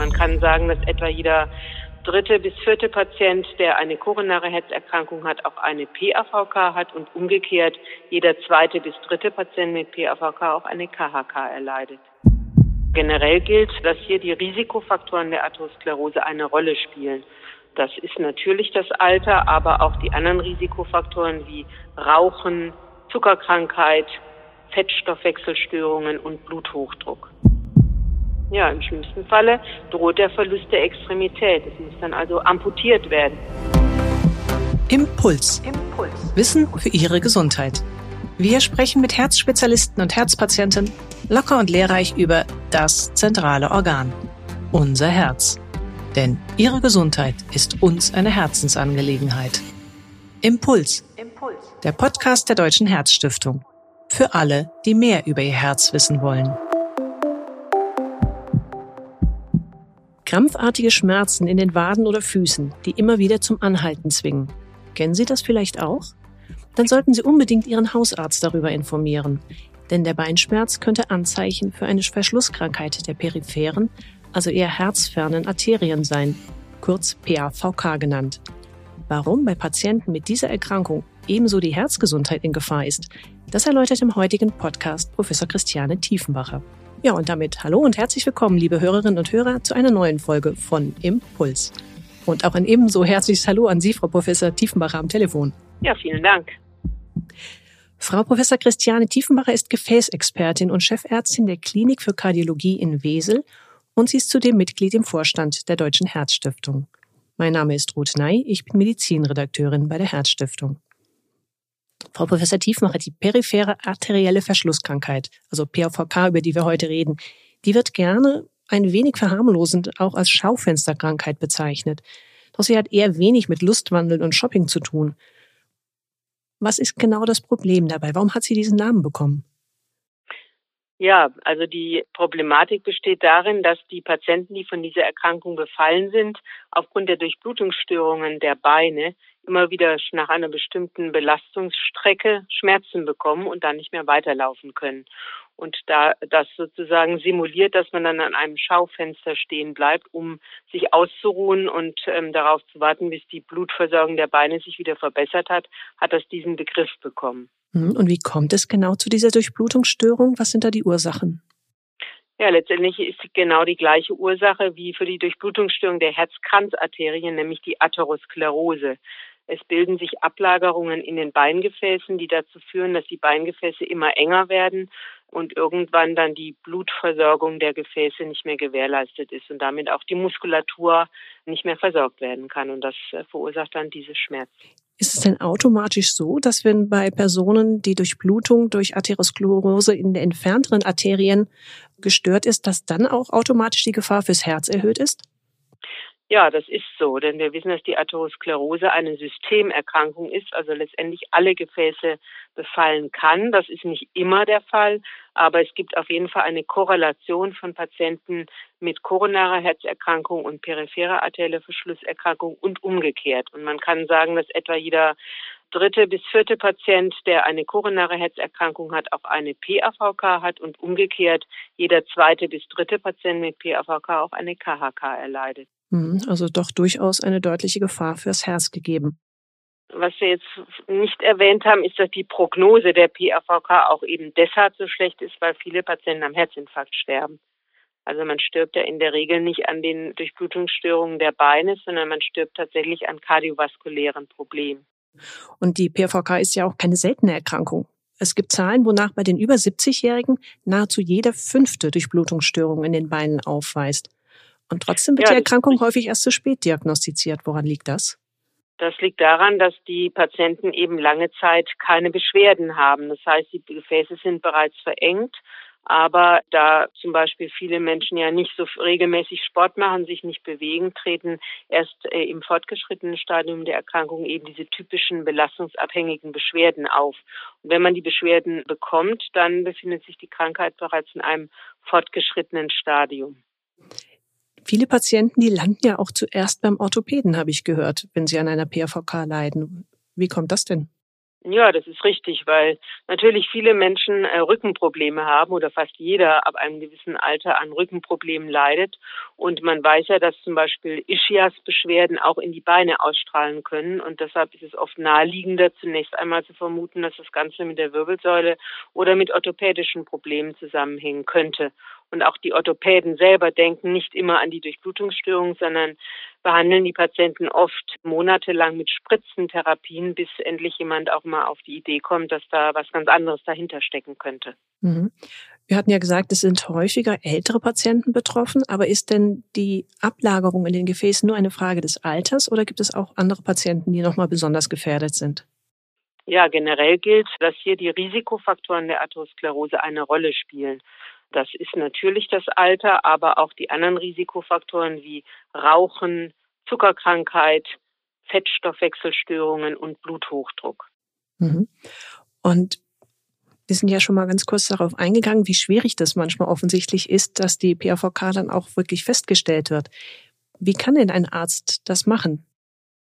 man kann sagen, dass etwa jeder dritte bis vierte Patient, der eine koronare Herzerkrankung hat, auch eine PAVK hat und umgekehrt jeder zweite bis dritte Patient mit PAVK auch eine KHK erleidet. Generell gilt, dass hier die Risikofaktoren der Atherosklerose eine Rolle spielen. Das ist natürlich das Alter, aber auch die anderen Risikofaktoren wie Rauchen, Zuckerkrankheit, Fettstoffwechselstörungen und Bluthochdruck. Ja, im schlimmsten Falle droht der Verlust der Extremität. Es muss dann also amputiert werden. Impuls. Impuls. Wissen für Ihre Gesundheit. Wir sprechen mit Herzspezialisten und Herzpatienten locker und lehrreich über das zentrale Organ, unser Herz. Denn Ihre Gesundheit ist uns eine Herzensangelegenheit. Impuls. Impuls. Der Podcast der Deutschen Herzstiftung. Für alle, die mehr über ihr Herz wissen wollen. Krampfartige Schmerzen in den Waden oder Füßen, die immer wieder zum Anhalten zwingen. Kennen Sie das vielleicht auch? Dann sollten Sie unbedingt Ihren Hausarzt darüber informieren. Denn der Beinschmerz könnte Anzeichen für eine Verschlusskrankheit der peripheren, also eher herzfernen Arterien sein, kurz PAVK genannt. Warum bei Patienten mit dieser Erkrankung ebenso die Herzgesundheit in Gefahr ist, das erläutert im heutigen Podcast Professor Christiane Tiefenbacher. Ja, und damit hallo und herzlich willkommen, liebe Hörerinnen und Hörer, zu einer neuen Folge von Impuls. Und auch ein ebenso herzliches Hallo an Sie, Frau Professor Tiefenbacher, am Telefon. Ja, vielen Dank. Frau Professor Christiane Tiefenbacher ist Gefäßexpertin und Chefärztin der Klinik für Kardiologie in Wesel und sie ist zudem Mitglied im Vorstand der Deutschen Herzstiftung. Mein Name ist Ruth Ney, ich bin Medizinredakteurin bei der Herzstiftung. Frau Professor Tiefmacher, die periphere arterielle Verschlusskrankheit, also PAVK, über die wir heute reden, die wird gerne ein wenig verharmlosend auch als Schaufensterkrankheit bezeichnet. Doch sie hat eher wenig mit Lustwandeln und Shopping zu tun. Was ist genau das Problem dabei? Warum hat sie diesen Namen bekommen? Ja, also die Problematik besteht darin, dass die Patienten, die von dieser Erkrankung befallen sind, aufgrund der Durchblutungsstörungen der Beine immer wieder nach einer bestimmten Belastungsstrecke Schmerzen bekommen und dann nicht mehr weiterlaufen können. Und da das sozusagen simuliert, dass man dann an einem Schaufenster stehen bleibt, um sich auszuruhen und ähm, darauf zu warten, bis die Blutversorgung der Beine sich wieder verbessert hat, hat das diesen Begriff bekommen. Hm, und wie kommt es genau zu dieser Durchblutungsstörung? Was sind da die Ursachen? Ja, letztendlich ist genau die gleiche Ursache wie für die Durchblutungsstörung der Herzkranzarterien, nämlich die Atherosklerose. Es bilden sich Ablagerungen in den Beingefäßen, die dazu führen, dass die Beingefäße immer enger werden und irgendwann dann die Blutversorgung der Gefäße nicht mehr gewährleistet ist und damit auch die Muskulatur nicht mehr versorgt werden kann. Und das äh, verursacht dann diese Schmerzen. Ist es denn automatisch so, dass wenn bei Personen die Durchblutung durch Atherosklerose in den entfernteren Arterien gestört ist, dass dann auch automatisch die Gefahr fürs Herz erhöht ist? Ja, das ist so, denn wir wissen, dass die Atherosklerose eine Systemerkrankung ist, also letztendlich alle Gefäße befallen kann. Das ist nicht immer der Fall, aber es gibt auf jeden Fall eine Korrelation von Patienten mit koronarer Herzerkrankung und peripherer arterielle Verschlusserkrankung und umgekehrt. Und man kann sagen, dass etwa jeder dritte bis vierte Patient, der eine koronare Herzerkrankung hat, auch eine PAVK hat und umgekehrt jeder zweite bis dritte Patient mit PAVK auch eine KHK erleidet. Mhm, also doch durchaus eine deutliche Gefahr fürs Herz gegeben. Was wir jetzt nicht erwähnt haben, ist, dass die Prognose der PAVK auch eben deshalb so schlecht ist, weil viele Patienten am Herzinfarkt sterben. Also man stirbt ja in der Regel nicht an den Durchblutungsstörungen der Beine, sondern man stirbt tatsächlich an kardiovaskulären Problemen. Und die PVK ist ja auch keine seltene Erkrankung. Es gibt Zahlen, wonach bei den über 70-Jährigen nahezu jede fünfte Durchblutungsstörung in den Beinen aufweist. Und trotzdem wird ja, die Erkrankung häufig erst zu spät diagnostiziert. Woran liegt das? Das liegt daran, dass die Patienten eben lange Zeit keine Beschwerden haben. Das heißt, die Gefäße sind bereits verengt. Aber da zum Beispiel viele Menschen ja nicht so regelmäßig Sport machen, sich nicht bewegen, treten erst äh, im fortgeschrittenen Stadium der Erkrankung eben diese typischen belastungsabhängigen Beschwerden auf. Und wenn man die Beschwerden bekommt, dann befindet sich die Krankheit bereits in einem fortgeschrittenen Stadium. Viele Patienten, die landen ja auch zuerst beim Orthopäden, habe ich gehört, wenn sie an einer PAVK leiden. Wie kommt das denn? Ja, das ist richtig, weil natürlich viele Menschen äh, Rückenprobleme haben oder fast jeder ab einem gewissen Alter an Rückenproblemen leidet. Und man weiß ja, dass zum Beispiel Ischias-Beschwerden auch in die Beine ausstrahlen können. Und deshalb ist es oft naheliegender, zunächst einmal zu vermuten, dass das Ganze mit der Wirbelsäule oder mit orthopädischen Problemen zusammenhängen könnte. Und auch die Orthopäden selber denken nicht immer an die Durchblutungsstörung, sondern behandeln die Patienten oft monatelang mit Spritzentherapien, bis endlich jemand auch mal auf die Idee kommt, dass da was ganz anderes dahinter stecken könnte. Mhm. Wir hatten ja gesagt, es sind häufiger ältere Patienten betroffen, aber ist denn die Ablagerung in den Gefäßen nur eine Frage des Alters oder gibt es auch andere Patienten, die nochmal besonders gefährdet sind? Ja, generell gilt, dass hier die Risikofaktoren der Atherosklerose eine Rolle spielen. Das ist natürlich das Alter, aber auch die anderen Risikofaktoren wie Rauchen, Zuckerkrankheit, Fettstoffwechselstörungen und Bluthochdruck. Mhm. Und wir sind ja schon mal ganz kurz darauf eingegangen, wie schwierig das manchmal offensichtlich ist, dass die PAVK dann auch wirklich festgestellt wird. Wie kann denn ein Arzt das machen?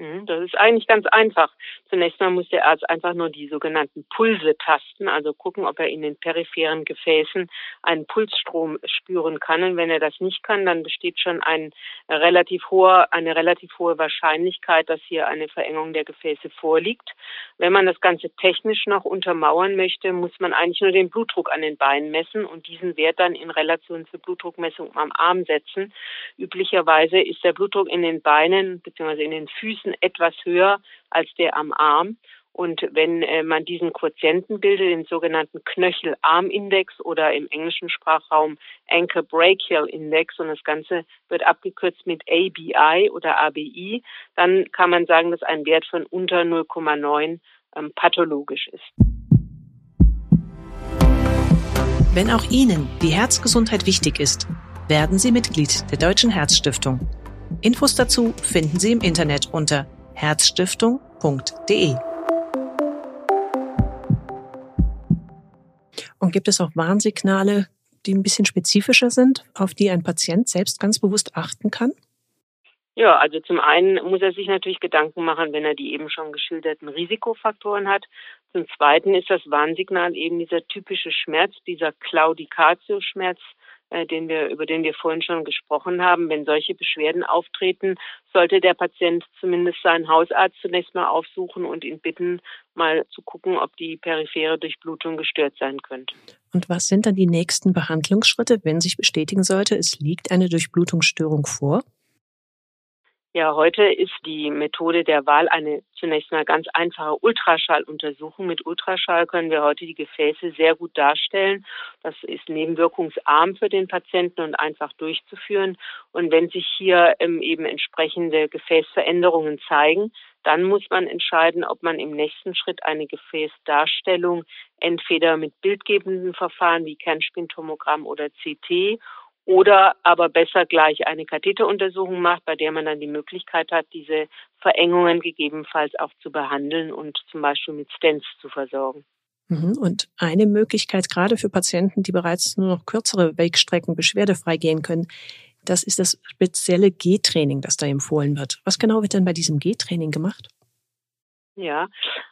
Mhm, das ist eigentlich ganz einfach. Zunächst mal muss der Arzt einfach nur die sogenannten Pulse tasten, also gucken, ob er in den peripheren Gefäßen einen Pulsstrom spüren kann. Und wenn er das nicht kann, dann besteht schon ein relativ hohe, eine relativ hohe Wahrscheinlichkeit, dass hier eine Verengung der Gefäße vorliegt. Wenn man das Ganze technisch noch untermauern möchte, muss man eigentlich nur den Blutdruck an den Beinen messen und diesen Wert dann in Relation zur Blutdruckmessung am Arm setzen. Üblicherweise ist der Blutdruck in den Beinen bzw. in den Füßen Füßen etwas höher als der am Arm. Und wenn äh, man diesen Quotienten bildet, den sogenannten Knöchel-Arm-Index oder im englischen Sprachraum Ankle Brachial Index und das Ganze wird abgekürzt mit ABI oder ABI, dann kann man sagen, dass ein Wert von unter 0,9 ähm, pathologisch ist. Wenn auch Ihnen die Herzgesundheit wichtig ist, werden Sie Mitglied der Deutschen Herzstiftung. Infos dazu finden Sie im Internet unter herzstiftung.de. Und gibt es auch Warnsignale, die ein bisschen spezifischer sind, auf die ein Patient selbst ganz bewusst achten kann? Ja, also zum einen muss er sich natürlich Gedanken machen, wenn er die eben schon geschilderten Risikofaktoren hat. Zum zweiten ist das Warnsignal eben dieser typische Schmerz, dieser Claudicatio-Schmerz, den wir, über den wir vorhin schon gesprochen haben, wenn solche Beschwerden auftreten, sollte der Patient zumindest seinen Hausarzt zunächst mal aufsuchen und ihn bitten, mal zu gucken, ob die periphere Durchblutung gestört sein könnte. Und was sind dann die nächsten Behandlungsschritte, wenn sich bestätigen sollte, es liegt eine Durchblutungsstörung vor? Ja, heute ist die Methode der Wahl eine zunächst mal ganz einfache Ultraschalluntersuchung. Mit Ultraschall können wir heute die Gefäße sehr gut darstellen. Das ist nebenwirkungsarm für den Patienten und einfach durchzuführen. Und wenn sich hier ähm, eben entsprechende Gefäßveränderungen zeigen, dann muss man entscheiden, ob man im nächsten Schritt eine Gefäßdarstellung entweder mit bildgebenden Verfahren wie Kernspintomogramm oder CT oder aber besser gleich eine Katheteruntersuchung macht, bei der man dann die Möglichkeit hat, diese Verengungen gegebenenfalls auch zu behandeln und zum Beispiel mit Stents zu versorgen. Mhm. Und eine Möglichkeit gerade für Patienten, die bereits nur noch kürzere Wegstrecken beschwerdefrei gehen können, das ist das spezielle G-Training, das da empfohlen wird. Was genau wird denn bei diesem G-Training gemacht? Ja,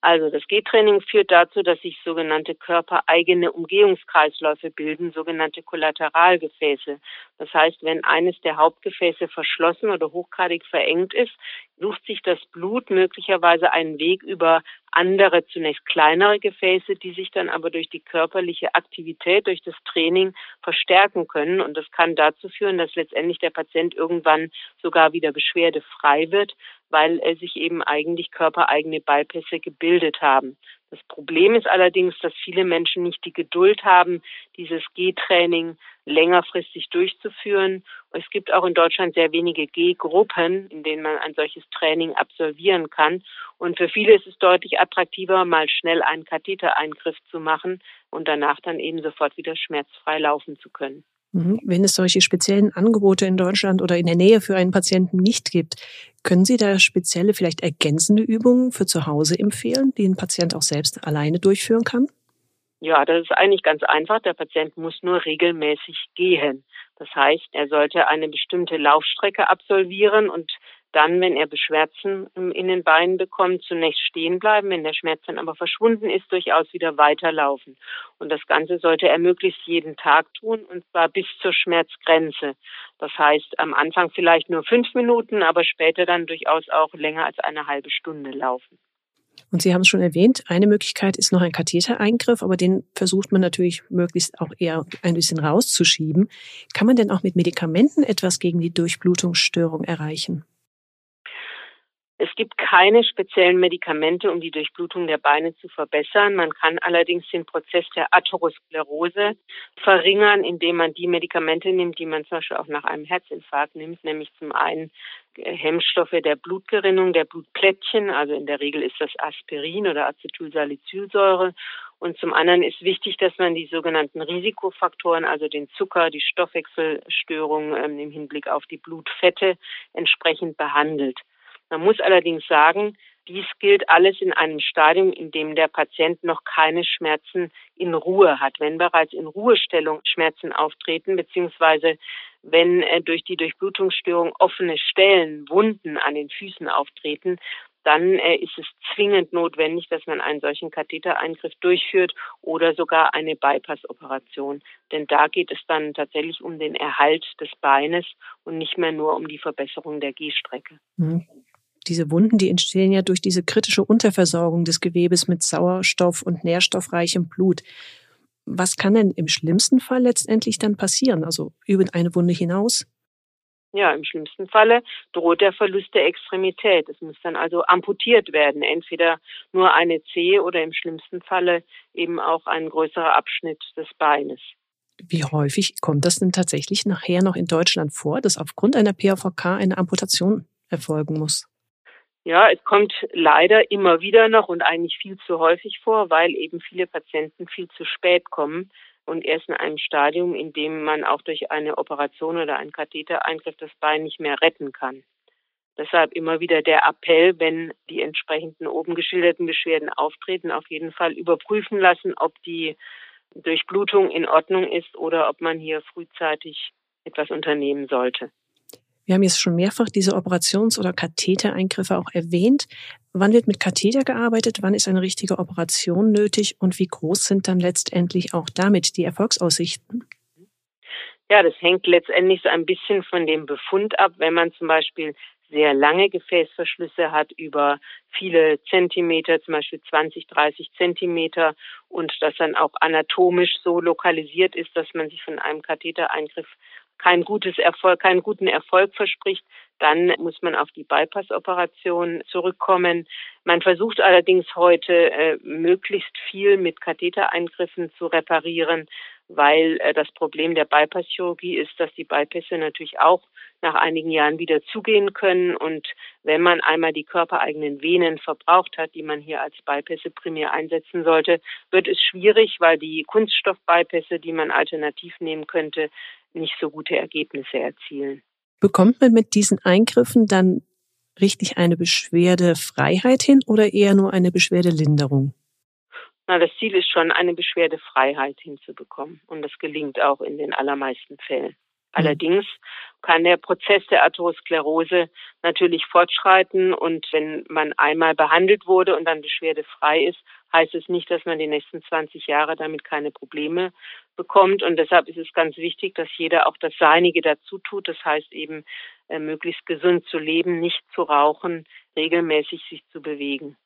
also das G-Training führt dazu, dass sich sogenannte körpereigene Umgehungskreisläufe bilden, sogenannte Kollateralgefäße. Das heißt, wenn eines der Hauptgefäße verschlossen oder hochgradig verengt ist, sucht sich das Blut möglicherweise einen Weg über andere, zunächst kleinere Gefäße, die sich dann aber durch die körperliche Aktivität, durch das Training verstärken können. Und das kann dazu führen, dass letztendlich der Patient irgendwann sogar wieder beschwerdefrei wird, weil er sich eben eigentlich körpereigene Beipässe gebildet haben. Das Problem ist allerdings, dass viele Menschen nicht die Geduld haben, dieses G-Training längerfristig durchzuführen. Es gibt auch in Deutschland sehr wenige G-Gruppen, in denen man ein solches Training absolvieren kann. Und für viele ist es deutlich attraktiver, mal schnell einen Kathetereingriff zu machen und danach dann eben sofort wieder schmerzfrei laufen zu können. Mhm. Wenn es solche speziellen Angebote in Deutschland oder in der Nähe für einen Patienten nicht gibt, können Sie da spezielle, vielleicht ergänzende Übungen für zu Hause empfehlen, die ein Patient auch selbst alleine durchführen kann? Ja, das ist eigentlich ganz einfach. Der Patient muss nur regelmäßig gehen. Das heißt, er sollte eine bestimmte Laufstrecke absolvieren und dann, wenn er Beschwerzen in den Beinen bekommt, zunächst stehen bleiben, wenn der Schmerz dann aber verschwunden ist, durchaus wieder weiterlaufen. Und das Ganze sollte er möglichst jeden Tag tun, und zwar bis zur Schmerzgrenze. Das heißt, am Anfang vielleicht nur fünf Minuten, aber später dann durchaus auch länger als eine halbe Stunde laufen. Und Sie haben es schon erwähnt, eine Möglichkeit ist noch ein Kathetereingriff, aber den versucht man natürlich möglichst auch eher ein bisschen rauszuschieben. Kann man denn auch mit Medikamenten etwas gegen die Durchblutungsstörung erreichen? Es gibt keine speziellen Medikamente, um die Durchblutung der Beine zu verbessern. Man kann allerdings den Prozess der Atherosklerose verringern, indem man die Medikamente nimmt, die man zum Beispiel auch nach einem Herzinfarkt nimmt, nämlich zum einen Hemmstoffe der Blutgerinnung, der Blutplättchen, also in der Regel ist das Aspirin oder Acetylsalicylsäure. Und zum anderen ist wichtig, dass man die sogenannten Risikofaktoren, also den Zucker, die Stoffwechselstörungen ähm, im Hinblick auf die Blutfette entsprechend behandelt. Man muss allerdings sagen, dies gilt alles in einem Stadium, in dem der Patient noch keine Schmerzen in Ruhe hat. Wenn bereits in Ruhestellung Schmerzen auftreten, beziehungsweise wenn äh, durch die Durchblutungsstörung offene Stellen, Wunden an den Füßen auftreten, dann äh, ist es zwingend notwendig, dass man einen solchen Kathetereingriff durchführt oder sogar eine Bypass-Operation. Denn da geht es dann tatsächlich um den Erhalt des Beines und nicht mehr nur um die Verbesserung der Gehstrecke. Mhm diese Wunden, die entstehen ja durch diese kritische Unterversorgung des Gewebes mit Sauerstoff und nährstoffreichem Blut. Was kann denn im schlimmsten Fall letztendlich dann passieren? Also über eine Wunde hinaus? Ja, im schlimmsten Falle droht der Verlust der Extremität. Es muss dann also amputiert werden, entweder nur eine Zehe oder im schlimmsten Falle eben auch ein größerer Abschnitt des Beines. Wie häufig kommt das denn tatsächlich nachher noch in Deutschland vor, dass aufgrund einer PAVK eine Amputation erfolgen muss? Ja, es kommt leider immer wieder noch und eigentlich viel zu häufig vor, weil eben viele Patienten viel zu spät kommen und erst in einem Stadium, in dem man auch durch eine Operation oder einen Kathetereingriff das Bein nicht mehr retten kann. Deshalb immer wieder der Appell, wenn die entsprechenden oben geschilderten Beschwerden auftreten, auf jeden Fall überprüfen lassen, ob die Durchblutung in Ordnung ist oder ob man hier frühzeitig etwas unternehmen sollte. Wir haben jetzt schon mehrfach diese Operations- oder Kathetereingriffe auch erwähnt. Wann wird mit Katheter gearbeitet? Wann ist eine richtige Operation nötig? Und wie groß sind dann letztendlich auch damit die Erfolgsaussichten? Ja, das hängt letztendlich so ein bisschen von dem Befund ab. Wenn man zum Beispiel sehr lange Gefäßverschlüsse hat über viele Zentimeter, zum Beispiel 20, 30 Zentimeter und das dann auch anatomisch so lokalisiert ist, dass man sich von einem Kathetereingriff kein gutes Erfolg, keinen guten Erfolg verspricht, dann muss man auf die Bypass-Operation zurückkommen. Man versucht allerdings heute äh, möglichst viel mit Kathetereingriffen zu reparieren, weil äh, das Problem der Bypass-Chirurgie ist, dass die Bypässe natürlich auch nach einigen Jahren wieder zugehen können. Und wenn man einmal die körpereigenen Venen verbraucht hat, die man hier als Bypässe primär einsetzen sollte, wird es schwierig, weil die Kunststoff-Bypässe, die man alternativ nehmen könnte, nicht so gute Ergebnisse erzielen. Bekommt man mit diesen Eingriffen dann richtig eine Beschwerdefreiheit hin oder eher nur eine Beschwerdelinderung? Na, das Ziel ist schon, eine Beschwerdefreiheit hinzubekommen. Und das gelingt auch in den allermeisten Fällen. Allerdings kann der Prozess der Atherosklerose natürlich fortschreiten und wenn man einmal behandelt wurde und dann beschwerdefrei ist, heißt es nicht, dass man die nächsten 20 Jahre damit keine Probleme bekommt und deshalb ist es ganz wichtig, dass jeder auch das Seinige dazu tut. Das heißt eben, äh, möglichst gesund zu leben, nicht zu rauchen, regelmäßig sich zu bewegen.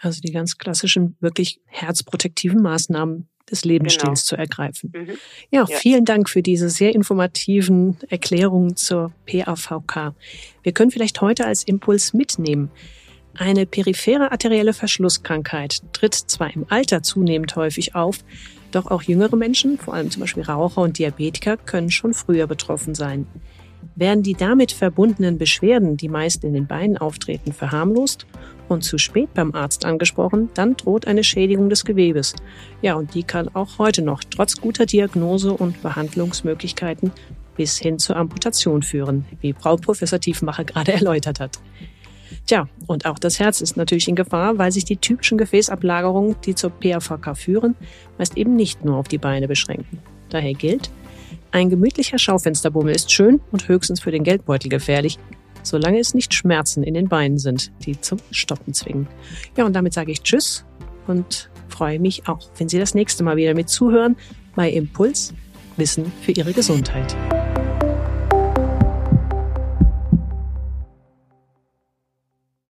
Also die ganz klassischen, wirklich herzprotektiven Maßnahmen des Lebensstils genau. zu ergreifen. Mhm. Ja, ja, vielen Dank für diese sehr informativen Erklärungen zur PAVK. Wir können vielleicht heute als Impuls mitnehmen. Eine periphere arterielle Verschlusskrankheit tritt zwar im Alter zunehmend häufig auf, doch auch jüngere Menschen, vor allem zum Beispiel Raucher und Diabetiker, können schon früher betroffen sein. Werden die damit verbundenen Beschwerden, die meist in den Beinen auftreten, verharmlost und zu spät beim Arzt angesprochen, dann droht eine Schädigung des Gewebes. Ja, und die kann auch heute noch trotz guter Diagnose und Behandlungsmöglichkeiten bis hin zur Amputation führen, wie Frau Professor Tiefenmacher gerade erläutert hat. Tja, und auch das Herz ist natürlich in Gefahr, weil sich die typischen Gefäßablagerungen, die zur PAVK führen, meist eben nicht nur auf die Beine beschränken. Daher gilt, ein gemütlicher Schaufensterbummel ist schön und höchstens für den Geldbeutel gefährlich. solange es nicht Schmerzen in den Beinen sind, die zum Stoppen zwingen. Ja, und damit sage ich Tschüss und freue mich auch, wenn Sie das nächste Mal wieder mit zuhören bei Impuls Wissen für Ihre Gesundheit.